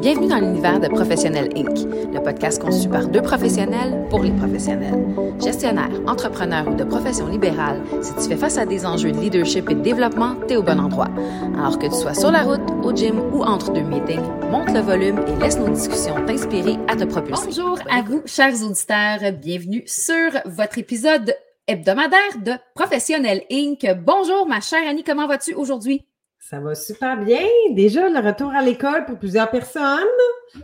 Bienvenue dans l'univers de Professionnel Inc., le podcast conçu par deux professionnels pour les professionnels. Gestionnaire, entrepreneur ou de profession libérale, si tu fais face à des enjeux de leadership et de développement, t'es au bon endroit. Alors que tu sois sur la route, au gym ou entre deux meetings, monte le volume et laisse nos discussions t'inspirer à te propulser. Bonjour à vous, chers auditeurs. Bienvenue sur votre épisode hebdomadaire de Professionnel Inc. Bonjour, ma chère Annie, comment vas-tu aujourd'hui? Ça va super bien. Déjà, le retour à l'école pour plusieurs personnes.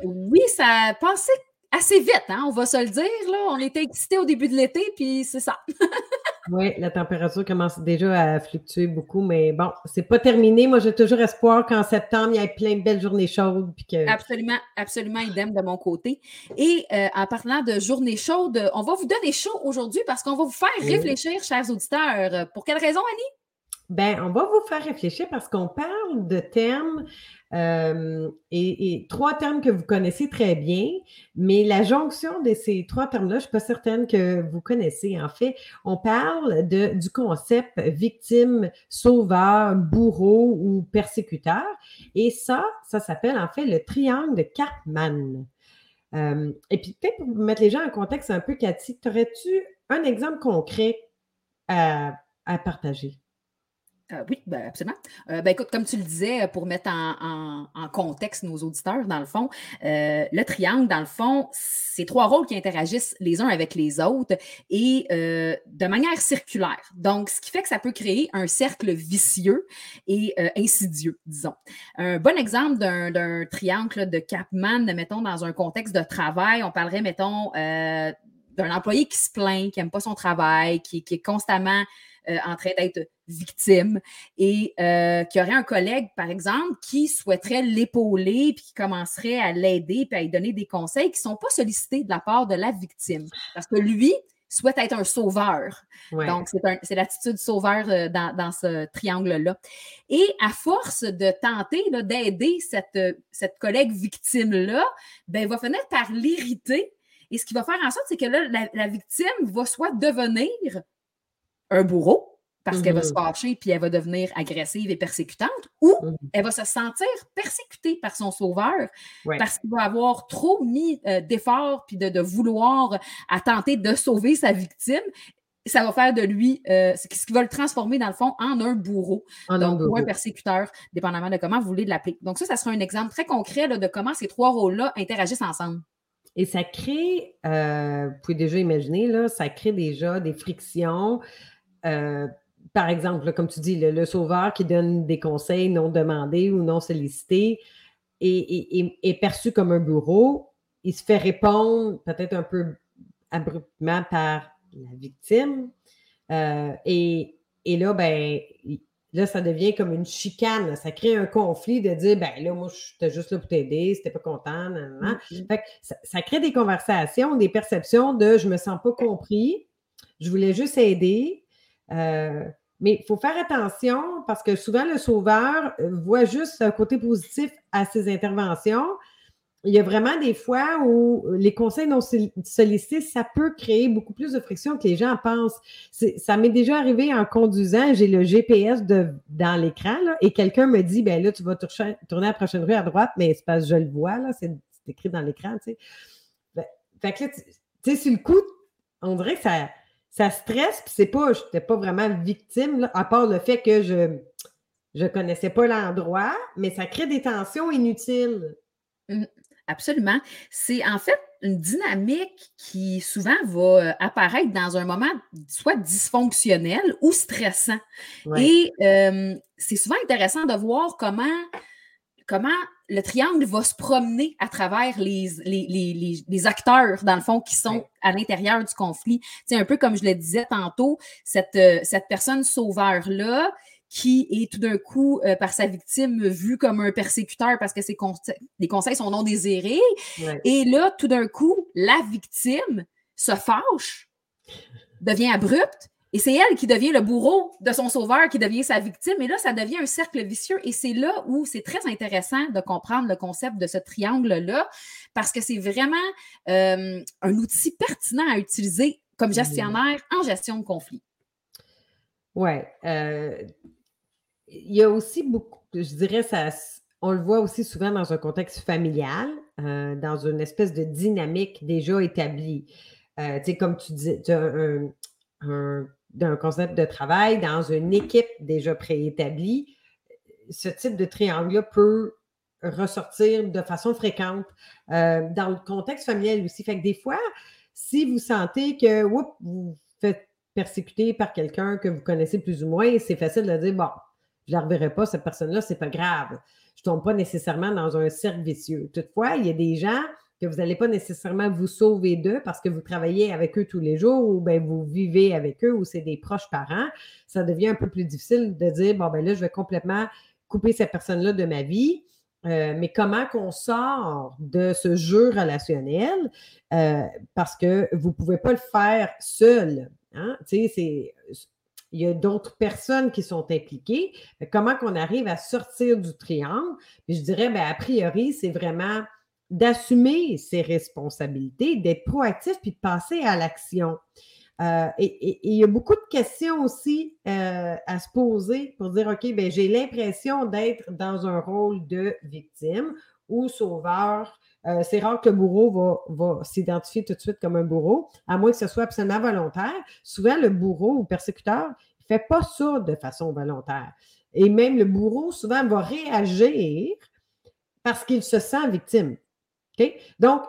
Oui, ça a passé assez vite, hein, on va se le dire. Là. On était excités au début de l'été, puis c'est ça. oui, la température commence déjà à fluctuer beaucoup, mais bon, c'est pas terminé. Moi, j'ai toujours espoir qu'en septembre, il y ait plein de belles journées chaudes. Puis que... Absolument, absolument idem de mon côté. Et euh, en parlant de journées chaudes, on va vous donner chaud aujourd'hui parce qu'on va vous faire réfléchir, chers auditeurs. Pour quelle raison, Annie? Ben, on va vous faire réfléchir parce qu'on parle de termes euh, et, trois termes que vous connaissez très bien, mais la jonction de ces trois termes-là, je ne suis pas certaine que vous connaissez. En fait, on parle du concept victime, sauveur, bourreau ou persécuteur. Et ça, ça s'appelle en fait le triangle de Karpman. Euh, et puis, peut-être pour mettre les gens en contexte un peu, Cathy, aurais-tu un exemple concret à partager? Euh, oui, ben, absolument. Euh, ben, écoute, comme tu le disais, pour mettre en, contexte nos auditeurs, dans le fond, euh, le triangle, dans le fond, c'est trois rôles qui interagissent les uns avec les autres et de manière circulaire. Donc, ce qui fait que ça peut créer un cercle vicieux et insidieux, disons. Un bon exemple d'un triangle de Capman, mettons, dans un contexte de travail, on parlerait, mettons, d'un employé qui se plaint, qui n'aime pas son travail, qui est constamment euh, en train d'être victime et euh, qu'il y aurait un collègue, par exemple, qui souhaiterait l'épauler puis qui commencerait à l'aider puis à lui donner des conseils qui ne sont pas sollicités de la part de la victime. Parce que lui, souhaite être un sauveur. Donc, c'est l'attitude sauveur euh, dans, ce triangle-là. Et à force de tenter d'aider cette, cette collègue victime-là, ben, il va finir par l'irriter. Et ce qui va faire en sorte, c'est que là, la, la, victime va soit devenir un bourreau parce qu'elle va se mm-hmm. fâcher puis elle va devenir agressive et persécutante, ou mm-hmm. elle va se sentir persécutée par son sauveur parce qu'il va avoir trop mis euh, d'efforts puis de, vouloir à tenter de sauver sa victime. Ça va faire de lui euh, ce qui va le transformer, dans le fond, en un bourreau, donc, ou un persécuteur, dépendamment de comment vous voulez l'appeler. Donc, ça, ça sera un exemple très concret de comment ces trois rôles-là interagissent ensemble. Et ça crée, euh, vous pouvez déjà imaginer, là, ça crée déjà des frictions, euh, par exemple, comme tu dis, le, sauveur qui donne des conseils non demandés ou non sollicités est, perçu comme un bourreau. Il se fait répondre peut-être un peu abruptement par la victime. Euh, et, là, ben, là, ça devient comme une chicane. Ça crée un conflit de dire, ben là, moi, j'étais juste là pour t'aider, c'était pas content. Mm-hmm. ça, ça, crée des conversations, des perceptions de je me sens pas compris, je voulais juste aider. Euh, mais il faut faire attention parce que souvent le sauveur voit juste un côté positif à ses interventions. Il y a vraiment des fois où les conseils non sollicités, ça peut créer beaucoup plus de friction que les gens pensent. Ça m'est déjà arrivé en conduisant, j'ai le GPS de, dans l'écran et quelqu'un me dit, ben là, tu vas tourner à la prochaine rue à droite, mais c'est parce que je le vois, là, c'est écrit dans l'écran, tu sais. Fait que là, tu sais, sur le coup, on dirait que ça, ça stresse, puis c'est pas, je n'étais pas vraiment victime, à part le fait que je ne connaissais pas l'endroit, mais ça crée des tensions inutiles. Mmh, absolument. C'est en fait une dynamique qui souvent va euh, apparaître dans un moment soit dysfonctionnel ou stressant. Et c'est souvent intéressant de voir comment comment le triangle va se promener à travers les, les, acteurs, dans le fond, qui sont à l'intérieur du conflit. C'est un peu comme je le disais tantôt, cette, euh, cette personne sauveur-là, qui est tout d'un coup, euh, par sa victime, vue comme un persécuteur parce que ses les conseils sont non désirés. Et là, tout d'un coup, la victime se fâche, devient abrupte, et c'est elle qui devient le bourreau de son sauveur, qui devient sa victime. Et là, ça devient un cercle vicieux. Et c'est là où c'est très intéressant de comprendre le concept de ce triangle-là, parce que c'est vraiment euh, un outil pertinent à utiliser comme gestionnaire en gestion de conflit. Oui. Euh, il y a aussi beaucoup, je dirais, ça, on le voit aussi souvent dans un contexte familial, euh, dans une espèce de dynamique déjà établie. Euh, tu sais, comme tu dis, tu as un, concept de travail dans une équipe déjà préétablie. Ce type de triangle-là peut ressortir de façon fréquente euh, dans le contexte familial aussi. Fait que des fois, si vous sentez que vous faites persécuter par quelqu'un que vous connaissez plus ou moins, c'est facile de dire bon, je ne la reverrai pas, cette personne-là, c'est pas grave. Je ne tombe pas nécessairement dans un cercle vicieux. Toutefois, il y a des gens que vous n'allez pas nécessairement vous sauver d'eux parce que vous travaillez avec eux tous les jours ou bien vous vivez avec eux ou c'est des proches parents. Ça devient un peu plus difficile de dire bon, ben là, je vais complètement couper cette personne-là de ma vie. Euh, mais comment qu'on sort de ce jeu relationnel euh, parce que vous ne pouvez pas le faire seul. Hein? Il y a d'autres personnes qui sont impliquées. comment qu'on arrive à sortir du triangle? je dirais, bien, a priori, c'est vraiment d'assumer ses responsabilités, d'être proactif puis de passer à l'action. Euh, et, il y a beaucoup de questions aussi euh, à se poser pour dire, OK, ben, j'ai l'impression d'être dans un rôle de victime ou sauveur. Euh, c'est rare que le bourreau va, va s'identifier tout de suite comme un bourreau, à moins que ce soit absolument volontaire. Souvent, le bourreau ou persécuteur ne fait pas ça de façon volontaire. Et même le bourreau, souvent, va réagir parce qu'il se sent victime. Donc,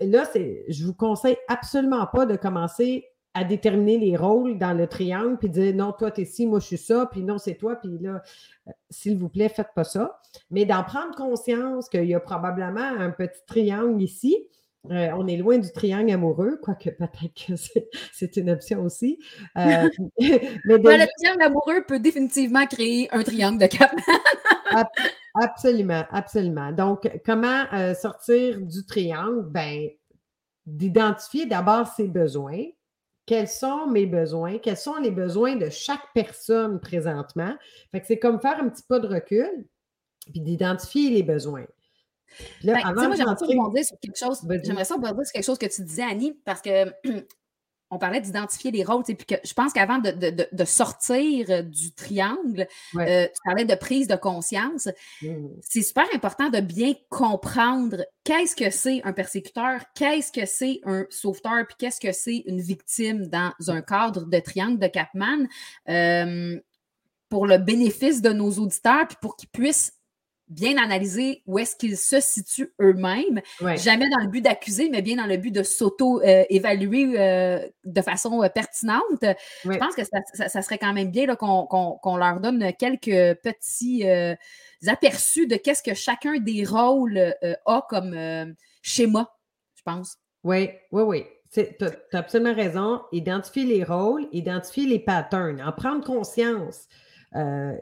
là, je vous conseille absolument pas de commencer à déterminer les rôles dans le triangle, puis dire non, toi, tu es ci, moi, je suis ça, puis non, c'est toi, puis là, euh, s'il vous plaît, faites pas ça. Mais d'en prendre conscience qu'il y a probablement un petit triangle ici. Euh, on est loin du triangle amoureux, quoique peut-être que c'est une option aussi. Euh, mais Le triangle amoureux peut définitivement créer un triangle de cap. Absolument, absolument. Donc, comment sortir du triangle? Ben, d'identifier d'abord ses besoins, quels sont mes besoins, quels sont les besoins de chaque personne présentement? Fait que c'est comme faire un petit pas de recul, puis d'identifier les besoins. Là, ben, moi, j'aimerais ça rebondir sur quelque chose. J'aimerais ça rebondir sur quelque chose que tu disais, Annie, parce que on parlait d'identifier les rôles, puis que je pense qu'avant de, sortir euh, du triangle, euh, tu parlais de prise de conscience. Mmh. C'est super important de bien comprendre qu'est-ce que c'est un persécuteur, qu'est-ce que c'est un sauveteur, puis qu'est-ce que c'est une victime dans un cadre de triangle de Capman. Euh, pour le bénéfice de nos auditeurs, puis pour qu'ils puissent bien analyser où est-ce qu'ils se situent eux-mêmes, jamais dans le but d'accuser, mais bien dans le but de s'auto-évaluer euh, de façon euh, pertinente. Je pense que ça, serait quand même bien qu'on leur donne quelques petits euh, aperçus de qu'est-ce que chacun des rôles a comme schéma, je pense. Oui, oui, oui. Tu as absolument raison. Identifier les rôles, identifier les patterns, en prendre conscience. Euh,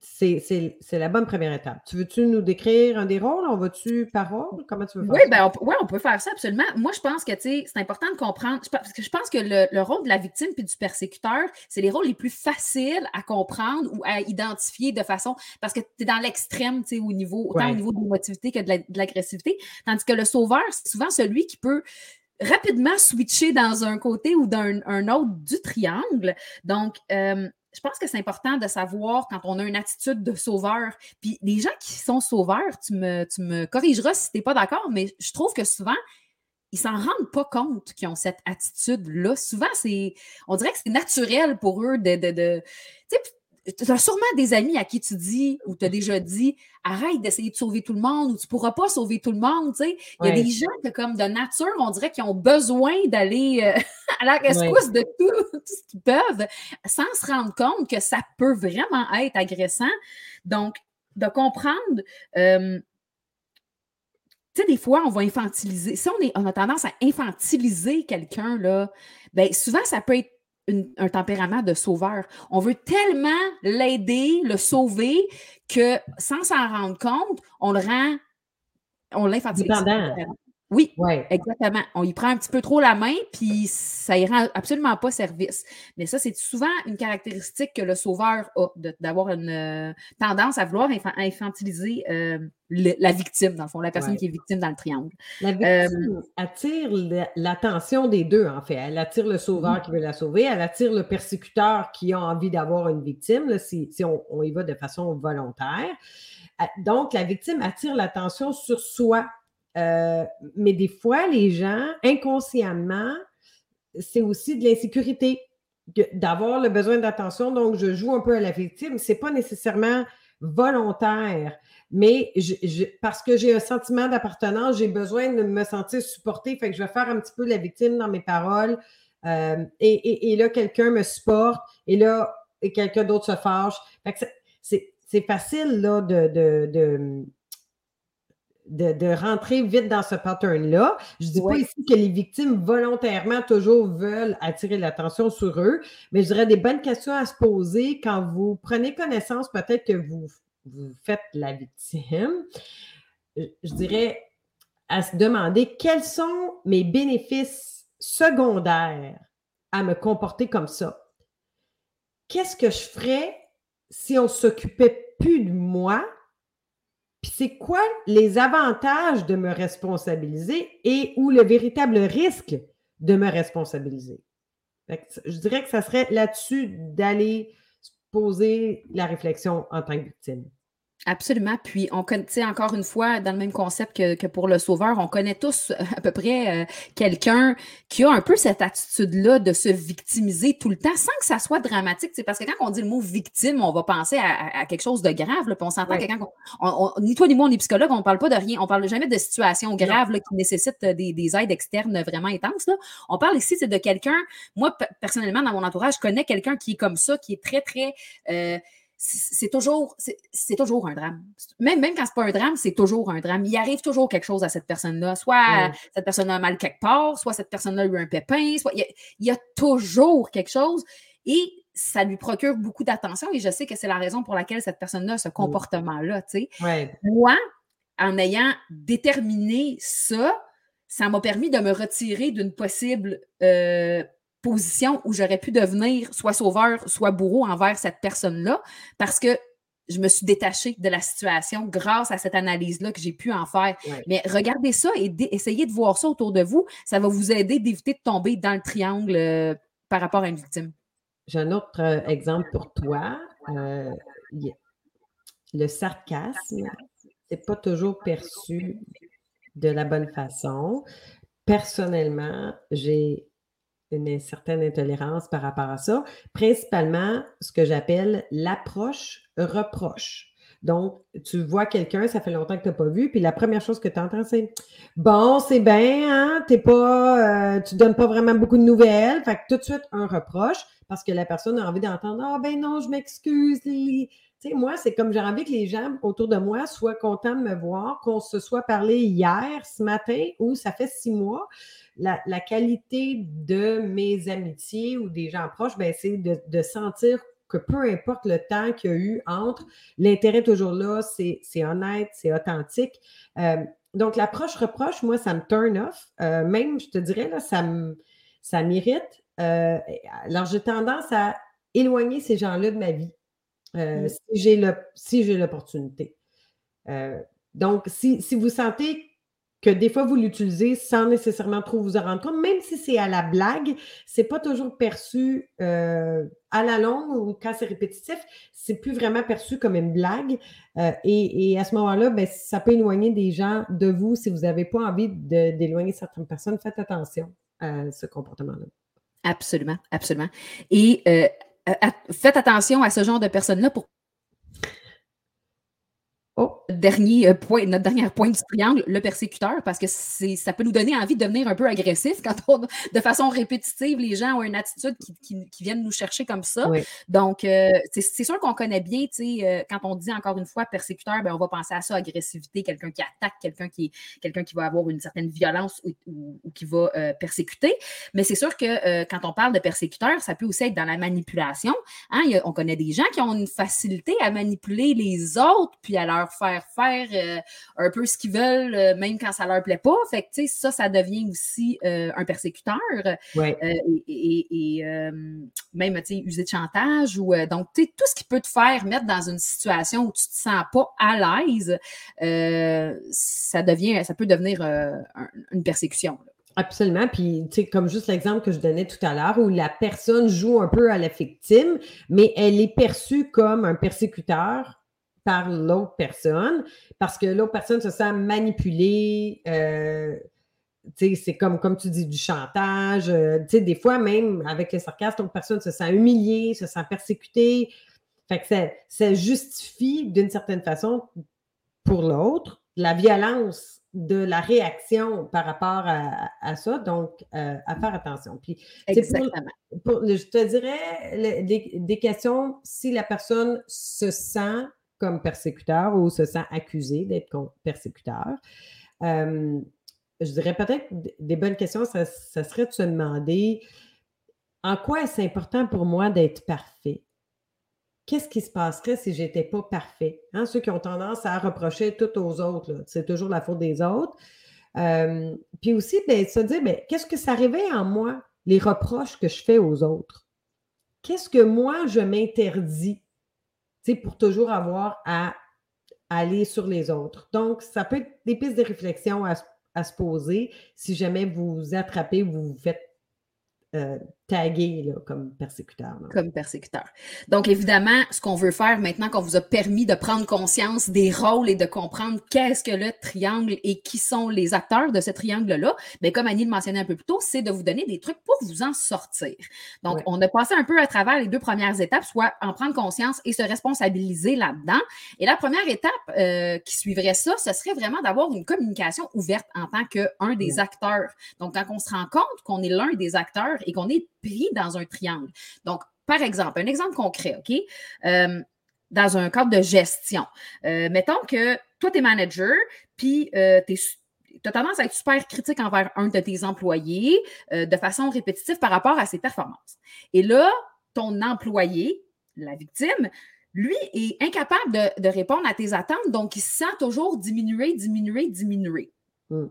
c'est la bonne première étape. Tu veux-tu nous décrire un des rôles? On va-tu par rôle? Comment tu veux faire oui, Ben, on, on peut faire ça absolument. Moi, je pense que c'est important de comprendre, parce que je pense que le, rôle de la victime puis du persécuteur, c'est les rôles les plus faciles à comprendre ou à identifier de façon, parce que tu es dans l'extrême, au niveau, autant au niveau de l'émotivité que de l'agressivité. Tandis que le sauveur, c'est souvent celui qui peut rapidement switcher dans un côté ou dans un, autre du triangle. Donc, euh, je pense que c'est important de savoir quand on a une attitude de sauveur. Puis les gens qui sont sauveurs, tu me, tu me corrigeras si tu n'es pas d'accord, mais je trouve que souvent, ils s'en rendent pas compte qu'ils ont cette attitude-là. Souvent, c'est, on dirait que c'est naturel pour eux de, de, de tu as sûrement des amis à qui tu dis ou tu as déjà dit arrête d'essayer de sauver tout le monde ou tu ne pourras pas sauver tout le monde. Il y a des gens que, comme de nature, on dirait qu'ils ont besoin d'aller euh, à la rescousse de tout, ce qu'ils peuvent sans se rendre compte que ça peut vraiment être agressant. Donc, de comprendre. Euh, tu sais, des fois, on va infantiliser. Si on, est, on a tendance à infantiliser quelqu'un, là, ben souvent, ça peut être un tempérament de sauveur. On veut tellement l'aider, le sauver, que sans s'en rendre compte, on le rend, on l'infantilise. Oui, exactement. On y prend un petit peu trop la main, puis ça y rend absolument pas service. Mais ça, c'est souvent une caractéristique que le sauveur a, d'avoir une euh, tendance à vouloir infantiliser euh, la victime, dans le fond, la personne qui est victime dans le triangle. La victime euh, attire l'attention des deux, en fait. Elle attire le sauveur qui veut la sauver, elle attire le persécuteur qui a envie d'avoir une victime, si, on, y va de façon volontaire. Donc, la victime attire l'attention sur soi. Euh, mais des fois, les gens, inconsciemment, c'est aussi de l'insécurité, d'avoir le besoin d'attention. Donc, je joue un peu à la victime. Ce n'est pas nécessairement volontaire, mais parce que j'ai un sentiment d'appartenance, j'ai besoin de me sentir supportée. Fait que je vais faire un petit peu la victime dans mes paroles. Euh, et, là, quelqu'un me supporte, et là, quelqu'un d'autre se fâche. c'est facile là, de, de, rentrer vite dans ce pattern-là. Je ne dis pas ici que les victimes volontairement toujours veulent attirer l'attention sur eux, mais je dirais des bonnes questions à se poser quand vous prenez connaissance, peut-être que vous, vous faites la victime. Je dirais à se demander quels sont mes bénéfices secondaires à me comporter comme ça. Qu'est-ce que je ferais si on s'occupait plus de moi puis c'est quoi les avantages de me responsabiliser et ou le véritable risque de me responsabiliser? je dirais que ça serait là-dessus d'aller poser la réflexion en tant que victime. Absolument. Puis, on connaît, encore une fois, dans le même concept que, pour le sauveur, on connaît tous euh, à peu près euh, quelqu'un qui a un peu cette attitude-là de se victimiser tout le temps sans que ça soit dramatique. Parce que quand on dit le mot victime, on va penser à, quelque chose de grave. puis on s'entend que quand on, ni toi ni moi, on est psychologue, on ne parle pas de rien. On ne parle jamais de situations graves qui nécessitent des, des, aides externes vraiment intenses. Là. On parle ici de quelqu'un, moi, personnellement, dans mon entourage, je connais quelqu'un qui est comme ça, qui est très, très. Euh, c'est toujours, c'est toujours un drame. Même, même quand c'est pas un drame, c'est toujours un drame. Il arrive toujours quelque chose à cette personne-là. Soit cette personne a mal quelque part, soit cette personne-là a eu un pépin, soit il y, a, toujours quelque chose et ça lui procure beaucoup d'attention et je sais que c'est la raison pour laquelle cette personne-là a ce comportement-là. Moi, en ayant déterminé ça, ça m'a permis de me retirer d'une possible euh, position où j'aurais pu devenir soit sauveur, soit bourreau envers cette personne-là, parce que je me suis détachée de la situation grâce à cette analyse-là que j'ai pu en faire. Mais regardez ça et essayez de voir ça autour de vous. Ça va vous aider d'éviter de tomber dans le triangle euh, par rapport à une victime. J'ai un autre euh, exemple pour toi. Euh, le sarcasme, c'est pas toujours perçu de la bonne façon. Personnellement, j'ai une certaine intolérance par rapport à ça. Principalement, ce que j'appelle l'approche-reproche. Donc, tu vois quelqu'un, ça fait longtemps que tu n'as pas vu, puis la première chose que tu entends, c'est Bon, c'est bien, hein, t'es pas, euh, tu donnes pas vraiment beaucoup de nouvelles. Fait que tout de suite, un reproche, parce que la personne a envie d'entendre Ah ben non, je m'excuse. Moi, c'est comme j'ai envie que les gens autour de moi soient contents de me voir, qu'on se soit parlé hier, ce matin, ou ça fait six mois la, qualité de mes amitiés ou des gens proches, ben, c'est de, sentir que peu importe le temps qu'il y a eu entre, l'intérêt toujours là, c'est honnête, c'est authentique. Euh, donc, l'approche-reproche, moi, ça me turn off. Euh, même, je te dirais, là, ça m'irrite. Euh, alors, j'ai tendance à éloigner ces gens-là de ma vie mmh. si j'ai l'opportunité. donc, si, si, vous sentez que des fois vous l'utilisez sans nécessairement trop vous en rendre compte, même si c'est à la blague, c'est pas toujours perçu euh, à la longue ou quand c'est répétitif, c'est plus vraiment perçu comme une blague. Euh, et, à ce moment-là, ben, ça peut éloigner des gens de vous si vous n'avez pas envie d'éloigner certaines personnes. Faites attention à ce comportement-là. Absolument, absolument. Et euh, faites attention à ce genre de personnes-là pour dernier euh, point, notre dernier point du triangle, le persécuteur, parce que ça peut nous donner envie de devenir un peu agressif quand on, de façon répétitive, les gens ont une attitude qui, viennent nous chercher comme ça. Donc, euh, c'est sûr qu'on connaît bien, euh, quand on dit encore une fois persécuteur, ben, on va penser à ça, agressivité, quelqu'un qui attaque, quelqu'un qui, quelqu'un qui va avoir une certaine violence ou, qui va persécuter. Mais c'est sûr que quand on parle de persécuteur, ça peut aussi être dans la manipulation. Hein. on connaît des gens qui ont une facilité à manipuler les autres, puis à leur faire faire euh, un peu ce qu'ils veulent, euh, même quand ça leur plaît pas. Fait que, tu sais, ça, ça devient aussi euh, un persécuteur. et, même, tu sais, user de chantage ou, donc, tu sais, tout ce qui peut te faire mettre dans une situation où tu te sens pas à l'aise, ça devient, ça peut devenir une persécution. Absolument. Puis, tu sais, comme juste l'exemple que je donnais tout à l'heure, où la personne joue un peu à la victime, mais elle est perçue comme un persécuteur par l'autre personne parce que l'autre personne se sent manipulée. Euh, c'est comme, comme tu dis, du chantage. Euh, des fois, même avec le sarcasme, l'autre personne se sent humiliée, se sent persécutée. Fait que ça, ça justifie d'une certaine façon pour l'autre la violence de la réaction par rapport à, ça, donc euh, à faire attention. Puis, Exactement. je te dirais des, questions si la personne se sent comme persécuteur ou se sent accusé d'être persécuteur. Euh, je dirais peut-être des bonnes questions, ça, serait de se demander en quoi est-ce important pour moi d'être parfait? qu'est-ce qui se passerait si j'étais pas parfait? Hein? Ceux qui ont tendance à reprocher tout aux autres, c'est toujours la faute des autres. Euh, puis aussi, ben, se dire, ben, qu'est-ce que ça réveille en moi, les reproches que je fais aux autres? Qu'est-ce que moi, je m'interdis pour toujours avoir à aller sur les autres? Donc, ça peut être des pistes de réflexion à, à se poser si jamais vous attrapez, vous vous faites euh, tagué comme persécuteur. Comme persécuteur. Donc, évidemment, ce qu'on veut faire maintenant qu'on vous a permis de prendre conscience des rôles et de comprendre qu'est-ce que le triangle et qui sont les acteurs de ce triangle-là, bien, comme Annie le mentionnait un peu plus tôt, c'est de vous donner des trucs pour vous en sortir. Donc, on a passé un peu à travers les deux premières étapes, soit en prendre conscience et se responsabiliser là-dedans. Et la première étape euh, qui suivrait ça, ce serait vraiment d'avoir une communication ouverte en tant qu'un des acteurs. Donc, quand on se rend compte qu'on est l'un des acteurs et qu'on est pris dans un triangle. Donc, par exemple, un exemple concret, OK? Euh, dans un cadre de gestion. Euh, mettons que toi, tu es manager, puis euh, tu as tendance à être super critique envers un de tes employés de façon répétitive par rapport à ses performances. Et là, ton employé, la victime, lui est incapable de, répondre à tes attentes, donc il se sent toujours diminuer, diminuer, diminuer. Mm.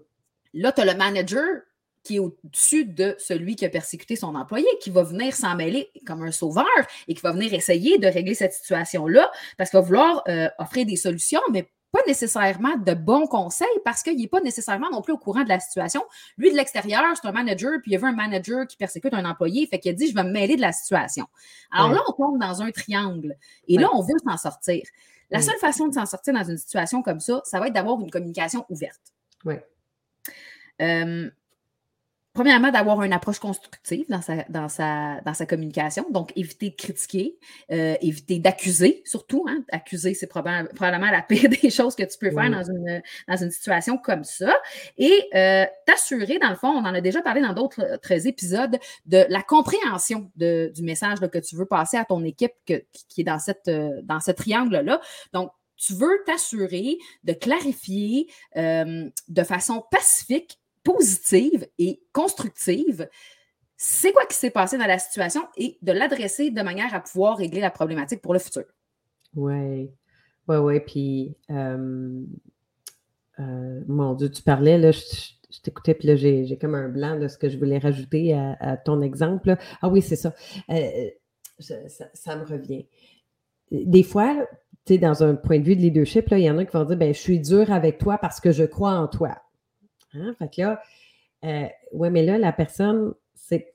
Là, tu as le manager qui est au-dessus de celui qui a persécuté son employé, qui va venir s'en mêler comme un sauveur et qui va venir essayer de régler cette situation-là parce qu'il va vouloir euh, offrir des solutions, mais pas nécessairement de bons conseils parce qu'il n'est pas nécessairement non plus au courant de la situation. Lui, de l'extérieur, c'est un manager, puis il y avait un manager qui persécute un employé, fait qu'il a dit Je vais me mêler de la situation. Alors là, on tombe dans un triangle et là, on veut s'en sortir. La seule façon de s'en sortir dans une situation comme ça, ça va être d'avoir une communication ouverte. Oui. Euh, premièrement, d'avoir une approche constructive dans sa, dans sa, dans sa communication. Donc, éviter de critiquer, euh, éviter d'accuser, surtout. Hein. Accuser, c'est probablement, la pire des choses que tu peux faire dans, une, dans une situation comme ça. Et euh, t'assurer, dans le fond, on en a déjà parlé dans d'autres épisodes, de la compréhension de, du message que tu veux passer à ton équipe qui est dans, cette, euh, dans ce triangle-là. Donc, tu veux t'assurer de clarifier de façon pacifique positive et constructive, c'est quoi qui s'est passé dans la situation et de l'adresser de manière à pouvoir régler la problématique pour le futur? Oui, oui, oui. Puis, euh, euh, mon Dieu, tu parlais, là, je, t'écoutais, puis là, j'ai comme un blanc de ce que je voulais rajouter à, ton exemple. Ah oui, c'est ça. Euh, ça. me revient. Des fois, tu sais, dans un point de vue de leadership, il y en a qui vont dire, ben, je suis dur avec toi parce que je crois en toi. Hein? Fait que là, euh, ouais, mais là, la personne, c'est,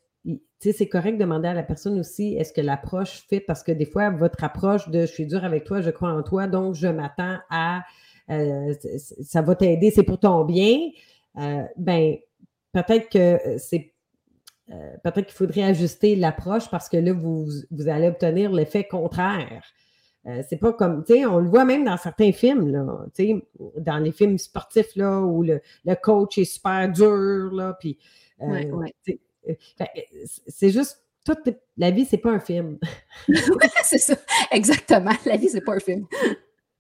c'est correct de demander à la personne aussi, est-ce que l'approche fait, parce que des fois, votre approche de je suis dur avec toi, je crois en toi, donc je m'attends à, euh, ça va t'aider, c'est pour ton bien, euh, ben, peut-être que c'est peut-être qu'il faudrait ajuster l'approche parce que là, vous, vous allez obtenir l'effet contraire. Euh, c'est pas comme, tu sais, on le voit même dans certains films, là, tu sais, dans les films sportifs, là, où le, coach est super dur, là, puis... Euh, euh, c'est juste, toute la vie, c'est pas un film. c'est ça, exactement. La vie, c'est pas un film. Il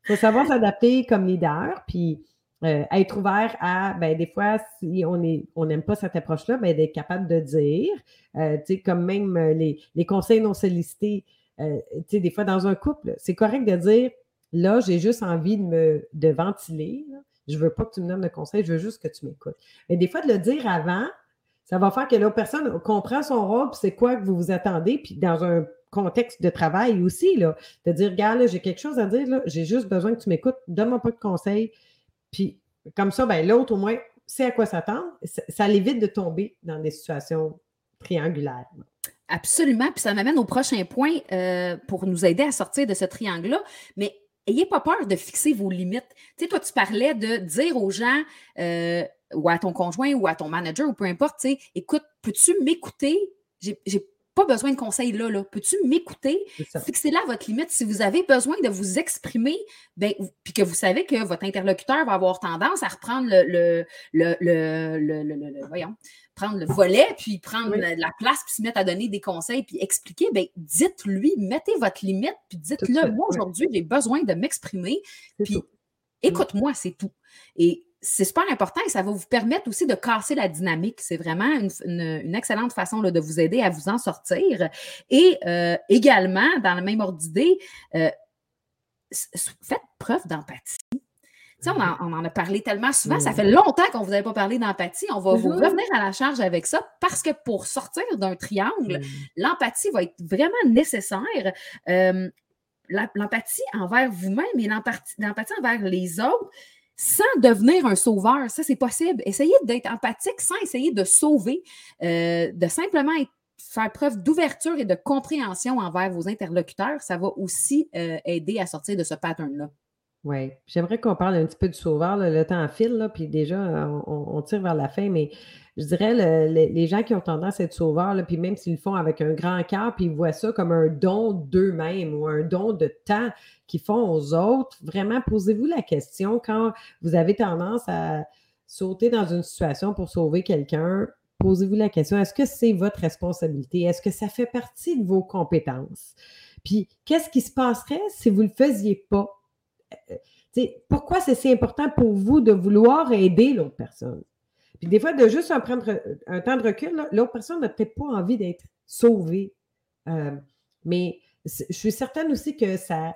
faut savoir s'adapter comme leader, puis être ouvert à, ben, des fois, si on n'aime on pas cette approche-là, ben, d'être capable de dire, tu sais, comme même les, les, conseils non sollicités, euh, tu sais, des fois, dans un couple, c'est correct de dire là, j'ai juste envie de me de ventiler. Je ne veux pas que tu me donnes de conseils, je veux juste que tu m'écoutes. Mais des fois, de le dire avant, ça va faire que l'autre personne comprend son rôle, c'est quoi que vous vous attendez, puis dans un contexte de travail aussi, de dire, regarde, j'ai quelque chose à dire, j'ai juste besoin que tu m'écoutes, donne-moi pas de conseils. Puis comme ça, ben, l'autre, au moins, sait à quoi s'attendre. Ça, ça l'évite de tomber dans des situations triangulaires. Absolument. Puis ça m'amène au prochain point euh, pour nous aider à sortir de ce triangle-là. Mais ayez pas peur de fixer vos limites. Tu sais, toi, tu parlais de dire aux gens euh, ou à ton conjoint ou à ton manager ou peu importe, tu sais, écoute, peux-tu m'écouter? J'ai pas besoin de conseils là. là. Peux-tu m'écouter? Fixez là votre limite. Si vous avez besoin de vous exprimer, ben, puis que vous savez que votre interlocuteur va avoir tendance à reprendre le, le, le, voyons, prendre le volet, puis prendre la, place, puis se mettre à donner des conseils, puis expliquer, ben, dites-lui, mettez votre limite, puis dites-le, moi aujourd'hui, j'ai besoin de m'exprimer, puis écoute-moi, c'est tout. Et c'est super important et ça va vous permettre aussi de casser la dynamique. C'est vraiment une, excellente façon de vous aider à vous en sortir. Et euh, également, dans le même ordre d'idée, euh, faites preuve d'empathie. On en, on en, a parlé tellement souvent, ça fait longtemps qu'on ne vous avait pas parlé d'empathie. On va vous revenir à la charge avec ça parce que pour sortir d'un triangle, l'empathie va être vraiment nécessaire. Euh, l'empathie envers vous-même et l'empathie envers les autres, sans devenir un sauveur. Ça, c'est possible. Essayez d'être empathique sans essayer de sauver, euh, de simplement faire preuve d'ouverture et de compréhension envers vos interlocuteurs. Ça va aussi euh, aider à sortir de ce pattern-là. Oui, j'aimerais qu'on parle un petit peu du sauveur. Le temps file, puis déjà, on, tire vers la fin, mais je dirais, les gens qui ont tendance à être sauveurs, puis même s'ils le font avec un grand cœur, puis ils voient ça comme un don d'eux-mêmes ou un don de temps qu'ils font aux autres, vraiment, posez-vous la question quand vous avez tendance à sauter dans une situation pour sauver quelqu'un, posez-vous la question, est-ce que c'est votre responsabilité? Est-ce que ça fait partie de vos compétences? Puis, qu'est-ce qui se passerait si vous ne le faisiez pas? Euh, pourquoi c'est si important pour vous de vouloir aider l'autre personne? Puis des fois, de juste en prendre un temps de recul, l'autre personne n'a peut-être pas envie d'être sauvée. Euh, mais je suis certaine aussi que ça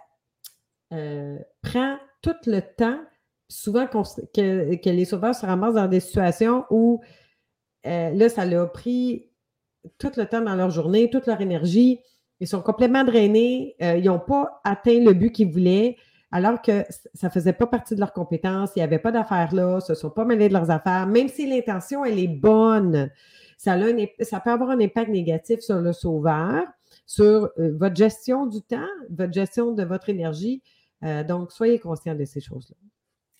euh, prend tout le temps, souvent que, les sauveurs se ramassent dans des situations où là, ça leur a pris tout le temps dans leur journée, toute leur énergie. Ils sont complètement drainés. ils n'ont pas atteint le but qu'ils voulaient alors que ça ne faisait pas partie de leurs compétences, il n'y avait pas d'affaires là, se sont pas mêlés de leurs affaires, même si l'intention, elle est bonne, ça, ça peut avoir un impact négatif sur le sauveur, sur euh, votre gestion du temps, votre gestion de votre énergie. Euh, donc, soyez conscient de ces choses-là.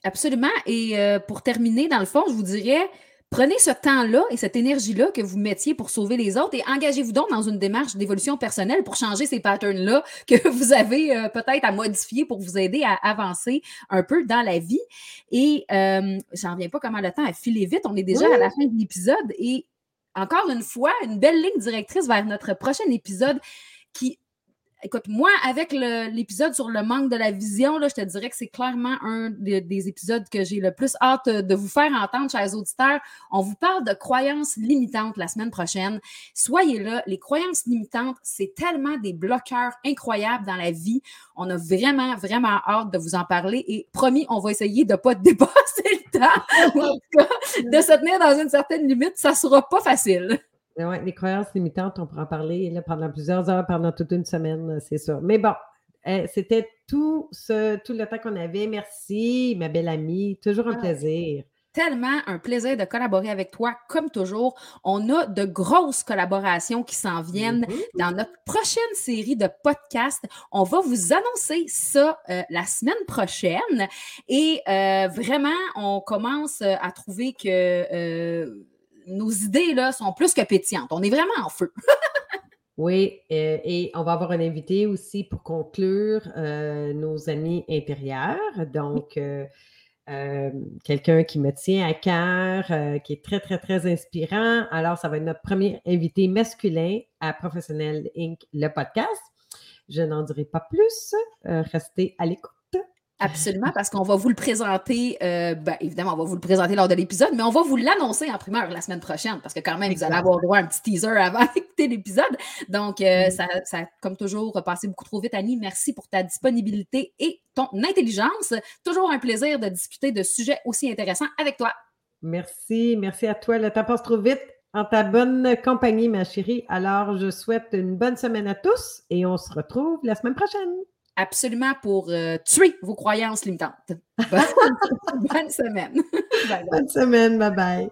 Absolument. Et euh, pour terminer, dans le fond, je vous dirais, Prenez ce temps-là et cette énergie-là que vous mettiez pour sauver les autres et engagez-vous donc dans une démarche d'évolution personnelle pour changer ces patterns-là que vous avez euh, peut-être à modifier pour vous aider à avancer un peu dans la vie. Et euh, j'en reviens pas comment le temps a filé vite. On est déjà à la fin de l'épisode et encore une fois, une belle ligne directrice vers notre prochain épisode qui Écoute, moi, avec l'épisode sur le manque de la vision, là, je te dirais que c'est clairement un des épisodes que j'ai le plus hâte de vous faire entendre, chers auditeurs. On vous parle de croyances limitantes la semaine prochaine. Soyez là. Les croyances limitantes, c'est tellement des bloqueurs incroyables dans la vie. On a vraiment, vraiment hâte de vous en parler et promis, on va essayer de ne pas dépasser le temps, en tout cas, de se tenir dans une certaine limite. Ça ne sera pas facile. Oui, les croyances limitantes, on pourra en parler là, pendant plusieurs heures, pendant toute une semaine, c'est ça. Mais bon, eh, c'était tout, ce, tout le temps qu'on avait. Merci, ma belle amie. Toujours un ah, plaisir. Tellement un plaisir de collaborer avec toi, comme toujours. On a de grosses collaborations qui s'en viennent mm-hmm. dans notre prochaine série de podcasts. On va vous annoncer ça euh, la semaine prochaine. Et euh, vraiment, on commence à trouver que euh, nos idées là, sont plus que pétillantes. On est vraiment en feu. oui, euh, et on va avoir un invité aussi pour conclure euh, nos amis intérieurs. Donc, euh, quelqu'un qui me tient à cœur, qui est très, très, très inspirant. Alors, ça va être notre premier invité masculin à Professionnel Inc., le podcast. Je n'en dirai pas plus. restez à l'écoute. Absolument, parce qu'on va vous le présenter, euh, ben, évidemment, on va vous le présenter lors de l'épisode, mais on va vous l'annoncer en primeur la semaine prochaine, parce que quand même, vous allez avoir droit à un petit teaser avant d'écouter l'épisode. Donc, euh, ça, ça, comme toujours, passé beaucoup trop vite, Annie. Merci pour ta disponibilité et ton intelligence. Toujours un plaisir de discuter de sujets aussi intéressants avec toi. Merci, merci à toi. Le temps passe trop vite en ta bonne compagnie, ma chérie. Alors, je souhaite une bonne semaine à tous et on se retrouve la semaine prochaine absolument pour euh, tuer vos croyances limitantes. Bonne, semaine. Bonne semaine. Bye bye.